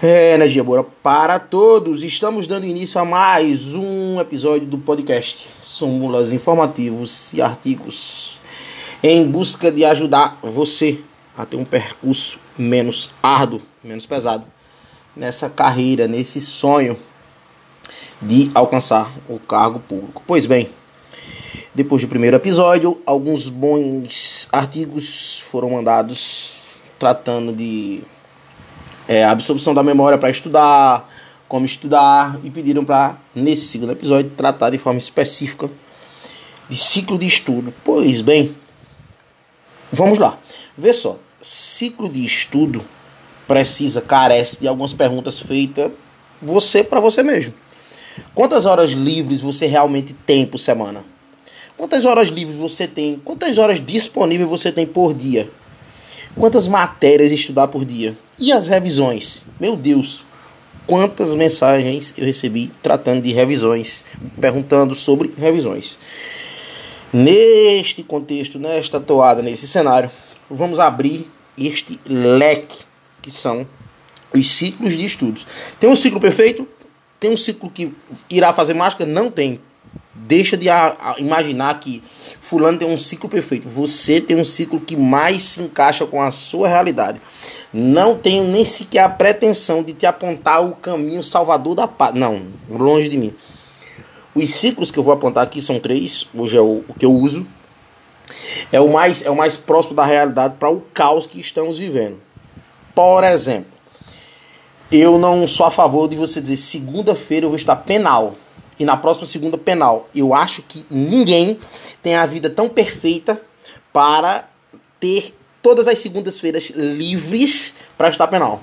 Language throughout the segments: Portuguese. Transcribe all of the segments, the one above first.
É, energia boa para todos. Estamos dando início a mais um episódio do podcast Súmulas Informativos e Artigos em busca de ajudar você a ter um percurso menos árduo, menos pesado nessa carreira, nesse sonho de alcançar o cargo público. Pois bem, depois do primeiro episódio, alguns bons artigos foram mandados tratando de é, absorção da memória para estudar, como estudar, e pediram para, nesse segundo episódio, tratar de forma específica de ciclo de estudo. Pois bem, vamos lá. Vê só, ciclo de estudo precisa, carece de algumas perguntas feitas você para você mesmo. Quantas horas livres você realmente tem por semana? Quantas horas livres você tem? Quantas horas disponíveis você tem por dia? Quantas matérias estudar por dia? E as revisões? Meu Deus, quantas mensagens eu recebi tratando de revisões, perguntando sobre revisões. Neste contexto, nesta toada, nesse cenário, vamos abrir este leque que são os ciclos de estudos. Tem um ciclo perfeito? Tem um ciclo que irá fazer mágica? Não tem. Deixa de imaginar que fulano tem um ciclo perfeito. Você tem um ciclo que mais se encaixa com a sua realidade. Não tenho nem sequer a pretensão de te apontar o caminho salvador da paz. Não, longe de mim. Os ciclos que eu vou apontar aqui são três. Hoje é o, o que eu uso. É o mais, é o mais próximo da realidade para o caos que estamos vivendo. Por exemplo, eu não sou a favor de você dizer segunda-feira eu vou estar penal e na próxima segunda penal. Eu acho que ninguém tem a vida tão perfeita para ter todas as segundas-feiras livres para estar penal.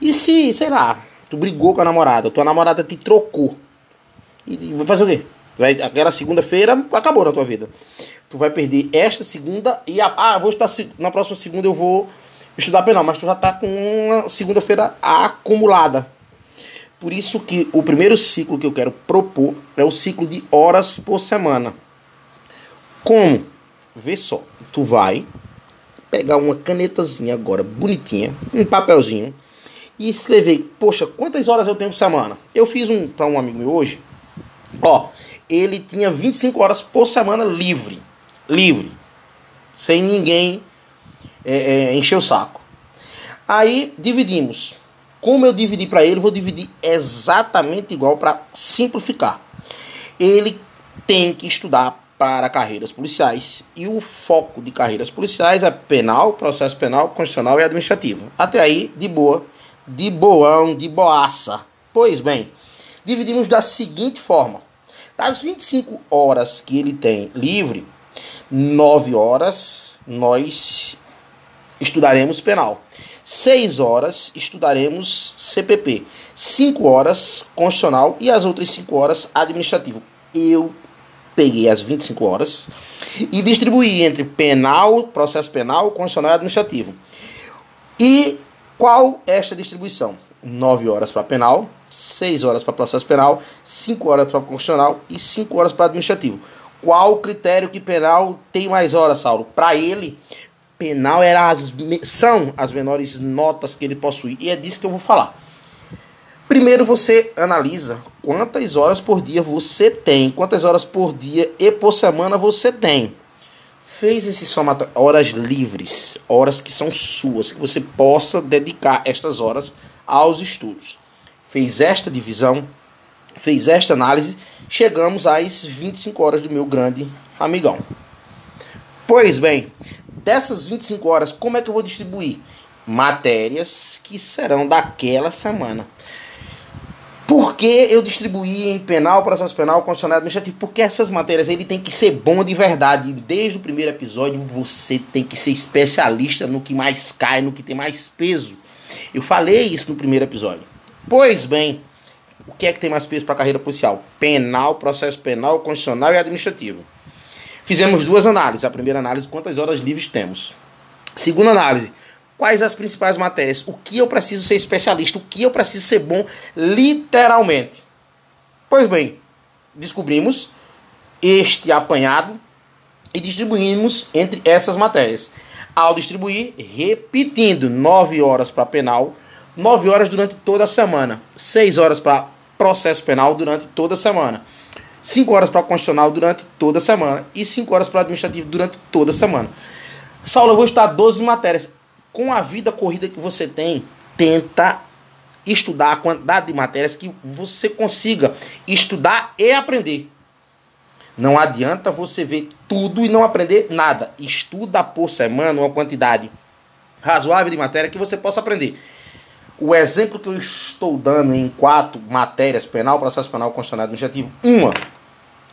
E se, sei lá, tu brigou com a namorada, tua namorada te trocou. E, vai fazer o quê? Vai, aquela segunda-feira acabou na tua vida. Tu vai perder esta segunda e a, ah, vou estar na próxima segunda eu vou estudar penal, mas tu já tá com uma segunda-feira acumulada. Por isso que o primeiro ciclo que eu quero propor é o ciclo de horas por semana. Como? Vê só, tu vai pegar uma canetazinha agora, bonitinha, um papelzinho, e escrever, poxa, quantas horas eu tenho por semana? Eu fiz um para um amigo meu hoje, ó, ele tinha 25 horas por semana livre, livre, sem ninguém é, é, encher o saco. Aí dividimos como eu dividi para ele, vou dividir exatamente igual para simplificar. Ele tem que estudar para carreiras policiais e o foco de carreiras policiais é penal, processo penal, constitucional e administrativo. Até aí, de boa, de boão, de boaça. Pois bem, dividimos da seguinte forma: das 25 horas que ele tem livre, 9 horas nós estudaremos penal. 6 horas estudaremos CPP, 5 horas constitucional e as outras 5 horas administrativo. Eu peguei as 25 horas e distribuí entre penal, processo penal, constitucional e administrativo. E qual é esta distribuição? 9 horas para penal, 6 horas para processo penal, 5 horas para constitucional e 5 horas para administrativo. Qual o critério que penal tem mais horas, Saulo? Para ele, penal era as, são as menores notas que ele possui. E é disso que eu vou falar. Primeiro você analisa quantas horas por dia você tem, quantas horas por dia e por semana você tem. Fez esse somatório, horas livres, horas que são suas, que você possa dedicar estas horas aos estudos. Fez esta divisão, fez esta análise, chegamos às 25 horas do meu grande amigão. Pois bem, dessas 25 horas, como é que eu vou distribuir? Matérias que serão daquela semana. Por que eu distribuí em penal, processo penal, constitucional administrativo? Porque essas matérias ele tem que ser bom de verdade. Desde o primeiro episódio você tem que ser especialista no que mais cai, no que tem mais peso. Eu falei isso no primeiro episódio. Pois bem, o que é que tem mais peso para a carreira policial? Penal, processo penal, constitucional e administrativo. Fizemos duas análises. A primeira análise, quantas horas livres temos. Segunda análise, quais as principais matérias, o que eu preciso ser especialista, o que eu preciso ser bom literalmente. Pois bem, descobrimos este apanhado e distribuímos entre essas matérias. Ao distribuir, repetindo 9 horas para penal, 9 horas durante toda a semana, 6 horas para processo penal durante toda a semana, 5 horas para constitucional durante toda a semana e 5 horas para administrativo durante toda a semana. Saulo, eu vou estudar 12 matérias. Com a vida corrida que você tem, tenta estudar a quantidade de matérias que você consiga estudar e aprender. Não adianta você ver tudo e não aprender nada. Estuda por semana uma quantidade razoável de matéria que você possa aprender. O exemplo que eu estou dando em quatro matérias, penal, processo penal, constitucional administrativo, uma.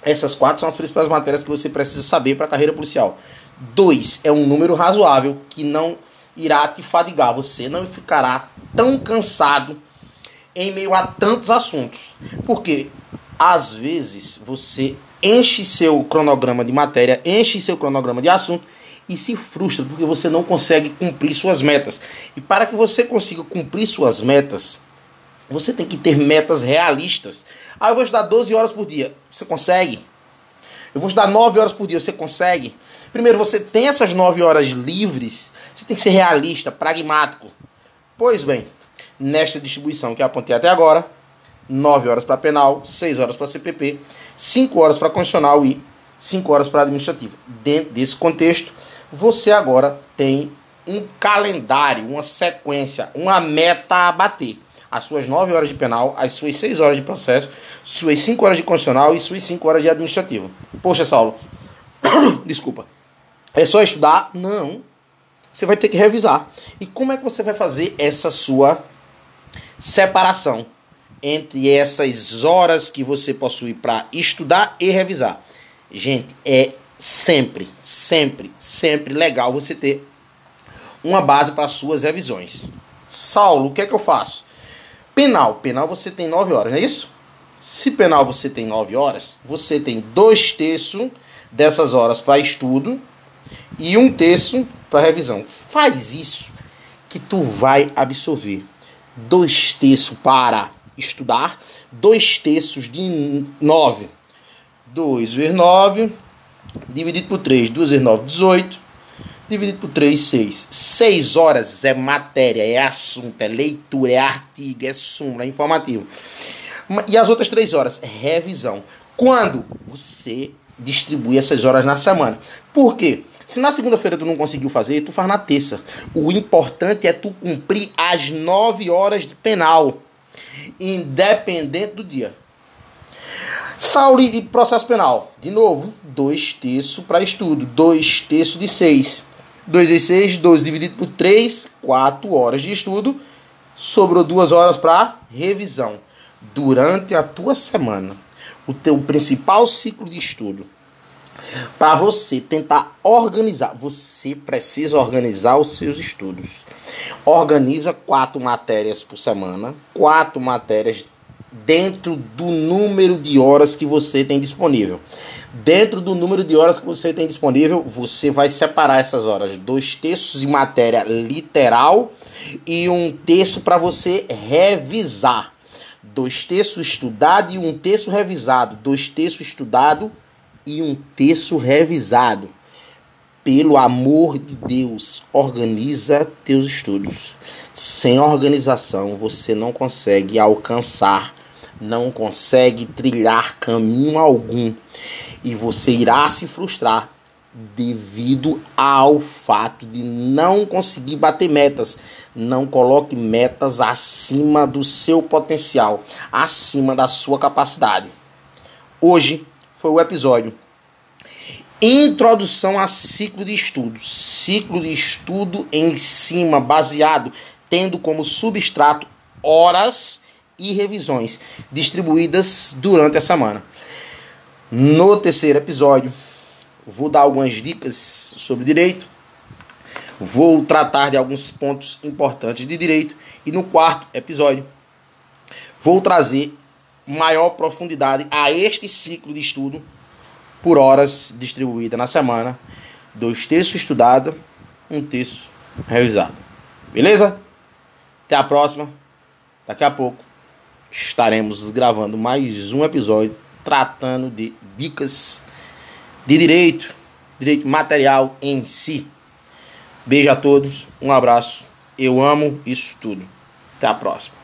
Essas quatro são as principais matérias que você precisa saber para a carreira policial. Dois, é um número razoável que não irá te fadigar. Você não ficará tão cansado em meio a tantos assuntos. Porque às vezes você enche seu cronograma de matéria, enche seu cronograma de assunto e se frustra porque você não consegue cumprir suas metas. E para que você consiga cumprir suas metas, você tem que ter metas realistas. Ah, eu vou estudar 12 horas por dia. Você consegue? Eu vou estudar 9 horas por dia. Você consegue? Primeiro, você tem essas 9 horas livres. Você tem que ser realista, pragmático. Pois bem, nesta distribuição que eu apontei até agora, 9 horas para penal, 6 horas para CPP, 5 horas para constitucional e 5 horas para administrativo. Dentro desse contexto, você agora tem um calendário, uma sequência, uma meta a bater. As suas 9 horas de penal, as suas 6 horas de processo, suas 5 horas de constitucional e suas 5 horas de administrativo. Poxa, Saulo, desculpa. É só estudar? Não. Você vai ter que revisar. E como é que você vai fazer essa sua separação entre essas horas que você possui para estudar e revisar? Gente, é sempre, sempre, sempre legal você ter uma base para suas revisões. Saulo, o que é que eu faço? Penal. Penal você tem 9 horas, não é isso? Se penal você tem 9 horas, você tem dois terços dessas horas para estudo e um terço para revisão. Faz isso que tu vai absorver. Dois terços para estudar, dois terços de 9. 2 vezes 9 dividido por 3, 2 vezes 9, 18. Dividido por 3, 6. 6 horas é matéria, é assunto, é leitura, é artigo, é súmula, é informativo. E as outras 3 horas? Revisão. Quando você distribui essas horas na semana. Por quê? Se na segunda-feira tu não conseguiu fazer, tu faz na terça. O importante é tu cumprir as 9 horas de penal, independente do dia. Saulo e processo penal. De novo, 2 terços para estudo. 2 terços de 6. 2 vezes 6, 12 dividido por 3, 4 horas de estudo. Sobrou 2 horas para revisão. Durante a tua semana, o teu principal ciclo de estudo, para você tentar organizar, você precisa organizar os seus estudos. Organiza quatro matérias por semana, quatro matérias dentro do número de horas que você tem disponível. Dentro do número de horas que você tem disponível, você vai separar essas horas. Dois terços de matéria literal e um terço para você revisar. Dois terços estudado e um terço revisado. Dois terços estudado e um terço revisado. Pelo amor de Deus, organiza teus estudos. Sem organização, você não consegue alcançar não consegue trilhar caminho algum e você irá se frustrar devido ao fato de não conseguir bater metas. Não coloque metas acima do seu potencial, acima da sua capacidade. Hoje foi o episódio Introdução a ciclo de estudo. Ciclo de estudo em cima, baseado, tendo como substrato horas e revisões distribuídas durante a semana. No terceiro episódio, vou dar algumas dicas sobre direito, vou tratar de alguns pontos importantes de direito e no quarto episódio vou trazer maior profundidade a este ciclo de estudo por horas distribuída na semana, dois textos estudados, um texto revisado. Beleza? Até a próxima. Daqui a pouco estaremos gravando mais um episódio tratando de dicas de direito, direito material em si. Beijo a todos, um abraço. Eu amo isso tudo. Até a próxima.